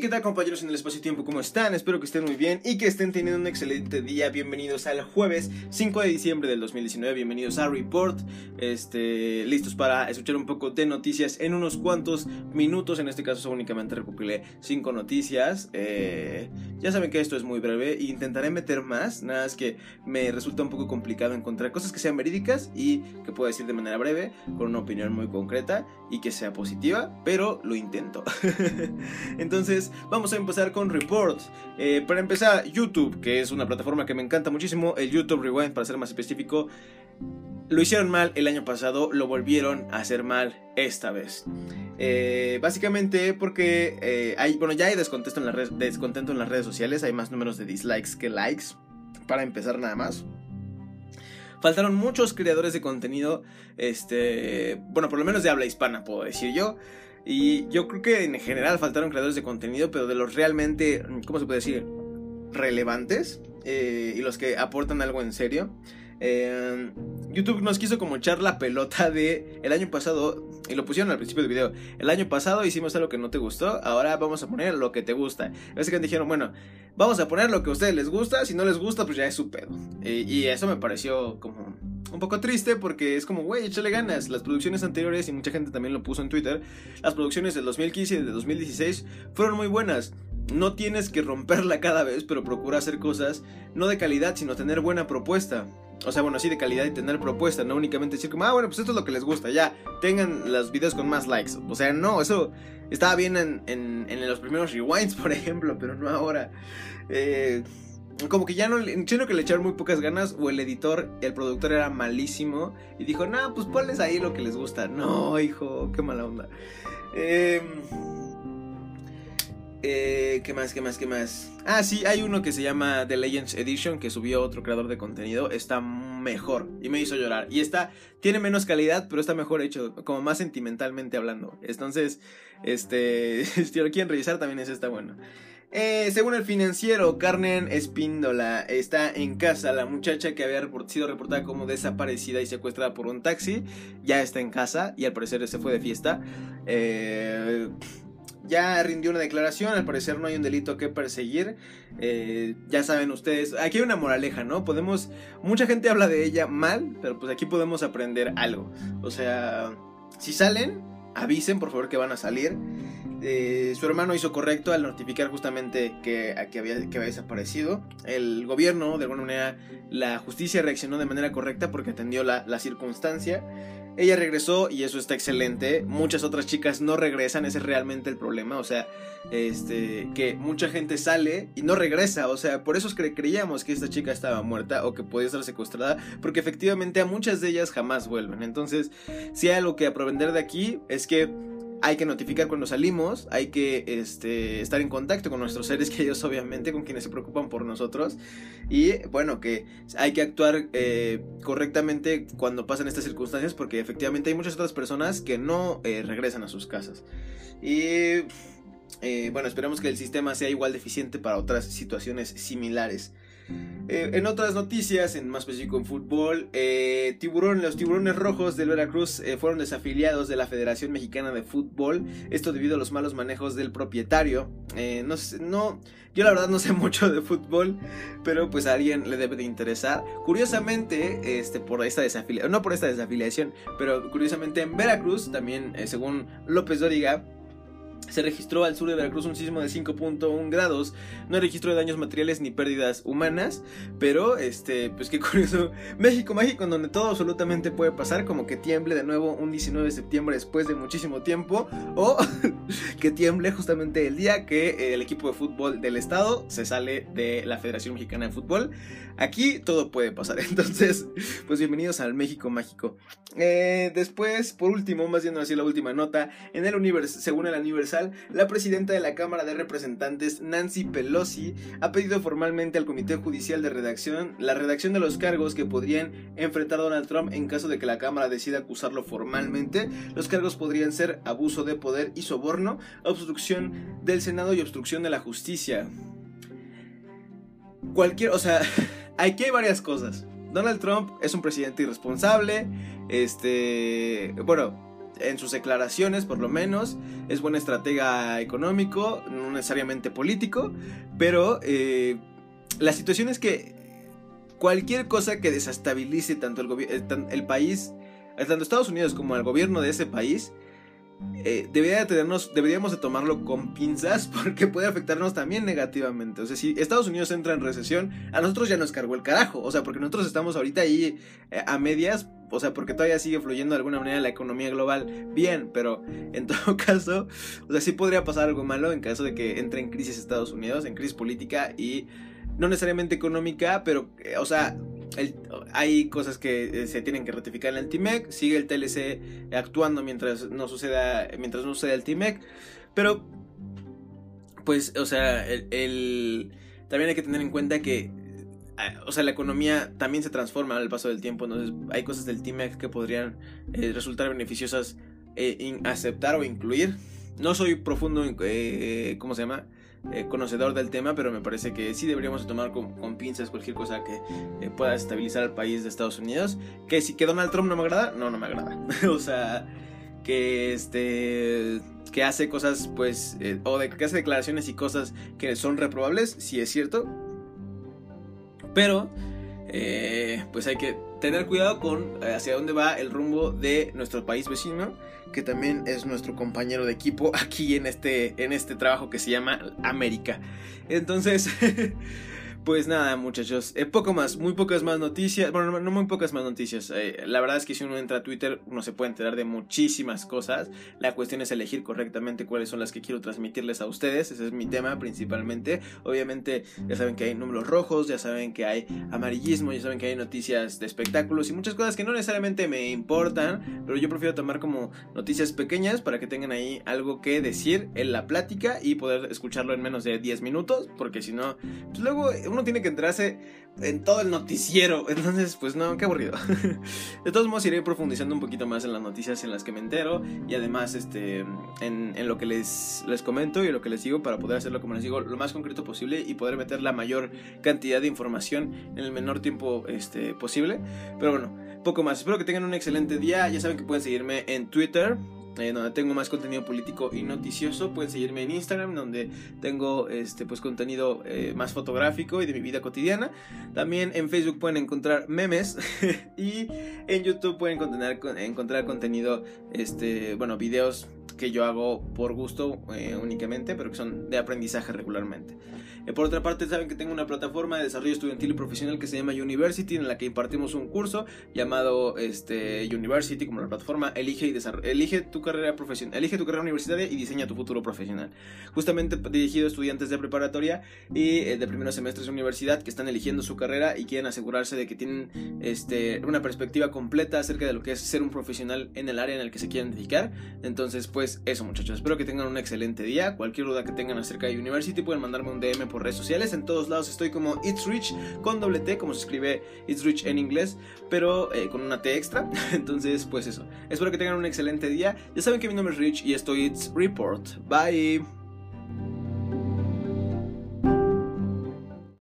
¿qué tal compañeros en el espacio-tiempo? ¿Cómo están? Espero que estén muy bien y que estén teniendo un excelente día. Bienvenidos al jueves 5 de diciembre del 2019. Bienvenidos a Report. Este, listos para escuchar un poco de noticias en unos cuantos minutos. En este caso únicamente recopilé 5 noticias. Eh, ya saben que esto es muy breve e intentaré meter más. Nada es que me resulta un poco complicado encontrar cosas que sean verídicas y que pueda decir de manera breve, con una opinión muy concreta y que sea positiva, pero lo intento. Entonces, vamos a empezar con reports. Eh, para empezar, YouTube, que es una plataforma que me encanta muchísimo, el YouTube Rewind, para ser más específico, lo hicieron mal el año pasado, lo volvieron a hacer mal esta vez. Eh, básicamente porque eh, hay, bueno, ya hay descontento en, las descontento en las redes sociales, hay más números de dislikes que likes, para empezar nada más. Faltaron muchos creadores de contenido, este, bueno, por lo menos de habla hispana, puedo decir yo. Y yo creo que en general faltaron creadores de contenido, pero de los realmente, ¿cómo se puede decir? Relevantes eh, y los que aportan algo en serio. Eh, YouTube nos quiso como echar la pelota de el año pasado, y lo pusieron al principio del video, el año pasado hicimos algo que no te gustó, ahora vamos a poner lo que te gusta. Básicamente dijeron, bueno, vamos a poner lo que a ustedes les gusta, si no les gusta, pues ya es su pedo. y eso me pareció como un poco triste porque es como, güey, échale ganas. Las producciones anteriores, y mucha gente también lo puso en Twitter, las producciones del 2015 y del 2016 fueron muy buenas. No tienes que romperla cada vez, pero procura hacer cosas no de calidad, sino tener buena propuesta. O sea, bueno, sí de calidad y tener propuesta, no únicamente decir como, ah, bueno, pues esto es lo que les gusta, ya, tengan los videos con más likes. O sea, no, eso estaba bien en, en los primeros rewinds, por ejemplo, pero no ahora. Eh, como que ya no, siento que le echaron muy pocas ganas o el editor, el productor era malísimo y dijo, no, pues ponles ahí lo que les gusta. No, hijo, qué mala onda. Em, eh, ¿Qué más? ¿Qué más? ¿Qué más? Ah, sí, hay uno que se llama The Legends Edition que subió otro creador de contenido. Está mejor y me hizo llorar. Y está, tiene menos calidad, pero está mejor hecho, como más sentimentalmente hablando. Entonces, este, si lo revisar, también es está bueno. Eh, según el financiero, Carmen Espíndola está en casa. La muchacha que había sido reportada como desaparecida y secuestrada por un taxi ya está en casa y al parecer se fue de fiesta. Eh, ya rindió una declaración, al parecer no hay un delito que perseguir. Eh, ya saben ustedes, aquí hay una moraleja, ¿no? Podemos, mucha gente habla de ella mal, pero pues aquí podemos aprender algo. O sea, si salen, avisen por favor que van a salir. Eh, su hermano hizo correcto al notificar justamente que, que, había, que había desaparecido. El gobierno, de alguna manera, la justicia reaccionó de manera correcta porque atendió la, la circunstancia. Ella regresó y eso está excelente. Muchas otras chicas no regresan, ese es realmente el problema. O sea, este, que mucha gente sale y no regresa. O sea, por eso es que creíamos que esta chica estaba muerta o que podía estar secuestrada, porque efectivamente a muchas de ellas jamás vuelven. Entonces, si hay algo que aprender de aquí es que hay que notificar cuando salimos, hay que este, estar en contacto con nuestros seres queridos, obviamente, con quienes se preocupan por nosotros. Y bueno, que hay que actuar eh, correctamente cuando pasan estas circunstancias, porque efectivamente hay muchas otras personas que no eh, regresan a sus casas. Y eh, bueno, esperemos que el sistema sea igual de eficiente para otras situaciones similares. Eh, en otras noticias, en más específico en fútbol, eh, tiburón, los tiburones rojos del Veracruz eh, fueron desafiliados de la Federación Mexicana de Fútbol. Esto debido a los malos manejos del propietario. no, no, yo la verdad no sé mucho de fútbol, pero pues a alguien le debe de interesar. Curiosamente, este, por esta desafiliación, no por esta desafiliación, pero curiosamente en Veracruz, también según López Doriga, se registró al sur de Veracruz un sismo de 5.1 grados. No de daños materiales ni pérdidas humanas. Pero, este, pues qué curioso. México mágico, en donde todo absolutamente puede pasar. Como que tiemble de nuevo un 19 de septiembre después de muchísimo tiempo. O que tiemble justamente el día que el equipo de fútbol del estado se sale de la Federación Mexicana de Fútbol. Aquí todo puede pasar. Entonces, pues bienvenidos al México mágico. Eh, después, por último, más bien así la última nota. En el universo, según el aniversario la presidenta de la Cámara de Representantes, Nancy Pelosi, ha pedido formalmente al Comité Judicial de Redacción la redacción de los cargos que podrían enfrentar Donald Trump en caso de que la Cámara decida acusarlo formalmente. Los cargos podrían ser abuso de poder y soborno, obstrucción del Senado y obstrucción de la justicia. Cualquier, o sea, aquí hay varias cosas. Donald Trump es un presidente irresponsable. Este, bueno, en sus declaraciones por lo menos, es buen estratega económico, no necesariamente político, pero eh, la situación es que cualquier cosa que desestabilice tanto el, eh, el país, tanto Estados Unidos como el gobierno de ese país, eh, debería tenernos, deberíamos de tomarlo con pinzas porque puede afectarnos también negativamente. O sea, si Estados Unidos entra en recesión, a nosotros ya nos cargó el carajo. O sea, porque nosotros estamos ahorita ahí eh, a medias. O sea, porque todavía sigue fluyendo de alguna manera la economía global bien. Pero en todo caso, o sea, sí podría pasar algo malo en caso de que entre en crisis Estados Unidos, en crisis política y no necesariamente económica, pero, eh, o sea, hay cosas que eh, se tienen que ratificar en el TIMEC, sigue el TLC actuando mientras no suceda, mientras no suceda el TIMEC, pero pues, o sea, el, también hay que tener en cuenta que, o sea, la economía también se transforma al paso del tiempo, entonces hay cosas del TIMEC que podrían eh, resultar beneficiosas aceptar o incluir. No soy profundo, en, ¿cómo se llama? Eh, conocedor del tema, pero me parece que sí deberíamos tomar con, pinzas cualquier cosa que eh, pueda estabilizar al país de Estados Unidos. Que si que Donald Trump no me agrada, no, no me agrada. o sea, que este que hace cosas pues eh, o que hace declaraciones y cosas que son reprobables, sí es cierto. Pero pues hay que tener cuidado con hacia dónde va el rumbo de nuestro país vecino que también es nuestro compañero de equipo aquí en este, en este trabajo que se llama América. Entonces, Pues nada, muchachos, eh, poco más, muy pocas más noticias, bueno, no, muy pocas más noticias. Eh, la verdad es que si uno entra a Twitter, uno se puede enterar de muchísimas cosas. La cuestión es elegir correctamente cuáles son las que quiero transmitirles a ustedes. Ese es mi tema principalmente. Obviamente, ya saben que hay números rojos, ya saben que hay amarillismo, ya saben que hay noticias de espectáculos y muchas cosas que no necesariamente me importan, pero yo prefiero tomar como noticias pequeñas para que tengan ahí algo que decir en la plática y poder escucharlo en menos de 10 minutos, porque si no, pues luego uno tiene que enterarse en todo el noticiero. Entonces, pues no, qué aburrido. De todos modos, iré profundizando un poquito más en las noticias en las que me entero. Y además, este, en, en, lo que les, les comento y lo que les digo para poder hacerlo, como les digo, lo más concreto posible y poder meter la mayor cantidad de información en el menor tiempo este, posible. Pero bueno, poco más. Espero que tengan un excelente día. Ya saben que pueden seguirme en Twitter eh, donde tengo más contenido político y noticioso. Pueden seguirme en Instagram, donde tengo este pues contenido eh, más fotográfico y de mi vida cotidiana. También en Facebook pueden encontrar memes y en YouTube pueden encontrar, encontrar contenido, este, bueno, videos que yo hago por gusto eh, únicamente, pero que son de aprendizaje regularmente. Eh, por otra parte, saben que tengo una plataforma de desarrollo estudiantil y profesional que se llama University, en la que impartimos un curso llamado este, University, como la plataforma Elige, y elige tu carrera profesional, elige tu carrera universitaria y diseña tu futuro profesional. Justamente dirigido a estudiantes de preparatoria y eh, de primeros semestres de universidad que están eligiendo su carrera y quieren asegurarse de que tienen este, una perspectiva completa acerca de lo que es ser un profesional en el área en el que se quieren dedicar. Entonces, pues eso muchachos, espero que tengan un excelente día. Cualquier duda que tengan acerca de University pueden mandarme un DM por redes sociales. En todos lados estoy como It's Rich con doble T, como se escribe It's Rich en inglés, pero eh, con una T extra. Entonces, pues eso. Espero que tengan un excelente día. Ya saben que mi nombre es Rich y esto es It's Report. Bye.